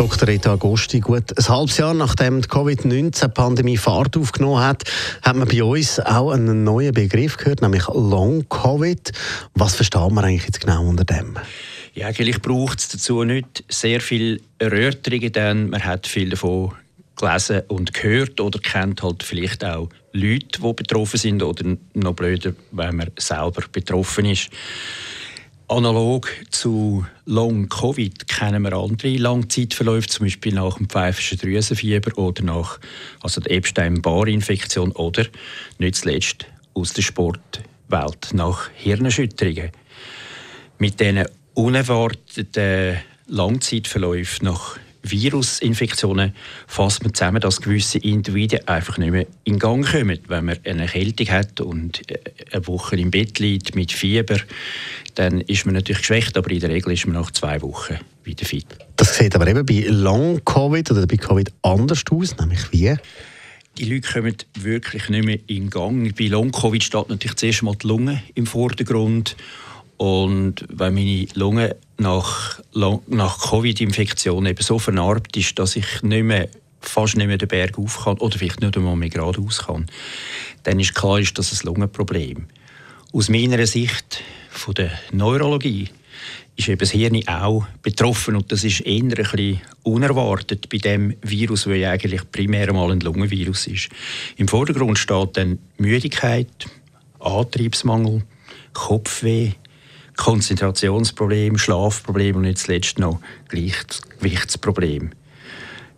Dr. Rita Agosti, gut ein halbes Jahr nachdem die Covid-19-Pandemie Fahrt aufgenommen hat, hat man bei uns auch einen neuen Begriff gehört, nämlich Long-Covid. Was versteht man eigentlich jetzt genau unter dem? Ja, eigentlich braucht es dazu nicht sehr viel Erörterungen, denn man hat viel davon gelesen und gehört oder kennt halt vielleicht auch Leute, die betroffen sind oder noch blöder, wenn man selber betroffen ist. Analog zu Long-Covid kennen wir andere Langzeitverläufe, zum Beispiel nach dem pfeifischen Drüsenfieber oder nach also der Epstein-Barr-Infektion oder nicht zuletzt aus der Sportwelt nach Hirnerschütterungen. Mit diesen unerwarteten Langzeitverläufen nach Virusinfektionen fasst man zusammen, dass gewisse Individuen einfach nicht mehr in Gang kommen. Wenn man eine Erkältung hat und äh, eine Woche im Bett liegt mit Fieber, dann ist man natürlich geschwächt, aber in der Regel ist man nach zwei Wochen wieder fit. Das sieht aber eben bei Long-Covid oder bei Covid anders aus, nämlich wie? Die Leute kommen wirklich nicht mehr in Gang. Bei Long-Covid steht natürlich zuerst mal die Lunge im Vordergrund. Und wenn meine Lunge nach, nach Covid-Infektion eben so vernarbt ist, dass ich nicht mehr, fast nicht mehr den Berg auf kann oder vielleicht nicht einmal mehr geradeaus kann, dann ist klar, ist das ein Lungenproblem. Aus meiner Sicht von der Neurologie ist eben das Hirn auch betroffen und das ist eher ein bisschen unerwartet bei dem Virus, weil eigentlich primär mal ein Lungenvirus ist. Im Vordergrund steht dann Müdigkeit, Antriebsmangel, Kopfweh, Konzentrationsproblem, Schlafproblem und nicht zuletzt noch Gewichtsproblem.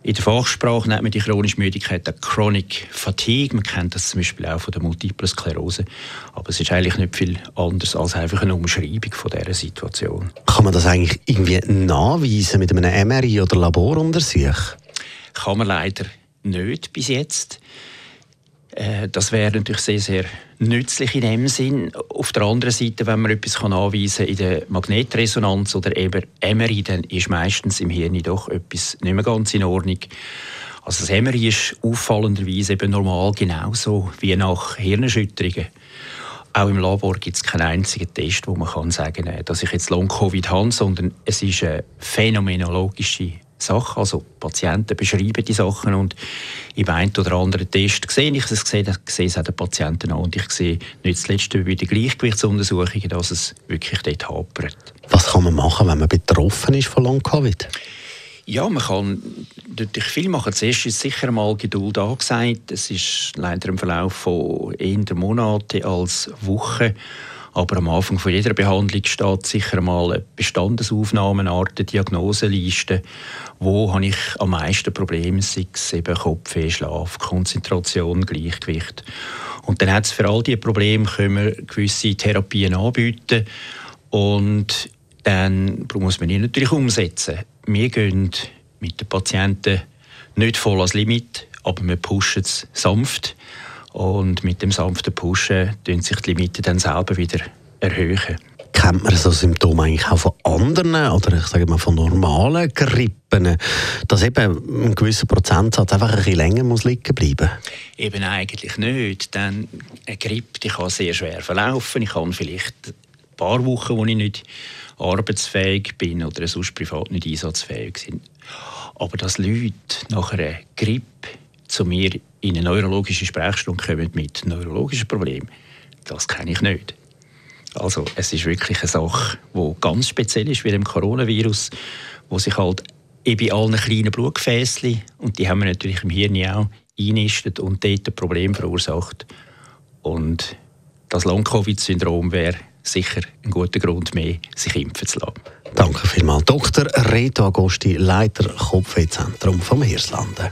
In der Fachsprache nennt man die chronische Müdigkeit auch Chronic Fatigue. Man kennt das zum Beispiel auch von der Multiplen Sklerose. Aber es ist eigentlich nicht viel anders als einfach eine Umschreibung von dieser Situation. Kann man das eigentlich irgendwie nachweisen mit einem MRI oder Laboruntersuch? Kann man leider nicht bis jetzt. Äh, das wäre natürlich sehr, sehr nützlich in dem Sinn. Auf der anderen Seite, wenn man etwas kann anweisen in der Magnetresonanz oder eben MRI, dann ist meistens im Hirn doch etwas nicht mehr ganz in Ordnung. Also das MRI ist auffallenderweise eben normal genauso wie nach Hirnerschütterungen. Auch im Labor gibt es keinen einzigen Test, wo man kann sagen kann, dass ich jetzt Long-Covid habe, sondern es ist eine phänomenologische Sachen. Also Patienten beschreiben die Sachen und im einen oder anderen Test sehe ich es, sehe, sehe es auch den Patienten an und ich sehe nicht zuletzt bei den Gleichgewichtsuntersuchungen, dass es wirklich dort hapert. Was kann man machen, wenn man betroffen ist von Long-Covid? Ja, man kann natürlich viel machen. Zuerst ist sicher mal Geduld angesagt. Es ist leider im Verlauf von eher Monaten als Wochen aber am Anfang von jeder Behandlung steht sicher mal eine Bestandesaufnahme, eine Art Diagnoseliste. Wo habe ich am meisten Probleme? Sei es eben Kopfweh, Schlaf, Konzentration, Gleichgewicht. Und dann hat es für all diese Probleme können wir gewisse Therapien anbieten. Und dann muss man die natürlich umsetzen. Wir gehen mit den Patienten nicht voll ans Limit, aber wir pushen es sanft. Und mit dem sanften Pushen tun sich die Limiten dann selber wieder erhöhen. Kennt man so Symptome eigentlich auch von anderen oder ich sage mal von normalen Grippen, dass eben ein gewisser Prozentsatz einfach ein bisschen länger muss liegen bleiben? Eben eigentlich nicht, denn eine Grippe die kann sehr schwer verlaufen. Ich kann vielleicht ein paar Wochen, wo ich nicht arbeitsfähig bin oder sonst privat nicht einsatzfähig sind. Aber dass Leute nach einer Grippe zu mir in eine neurologische Sprechstunde kommen mit neurologischen Problemen, das kenne ich nicht. Also es ist wirklich eine Sache, die ganz speziell ist wie dem Coronavirus, wo sich halt eben allen kleinen Blutgefäßen, und die haben wir natürlich im Hirn auch, einnistet und dort ein Problem verursacht. Und das Long-Covid-Syndrom wäre sicher ein guter Grund mehr, sich impfen zu lassen. Danke vielmals. Dr. Reto Agosti, Leiter Kopfwehzentrum vom Hirslanden.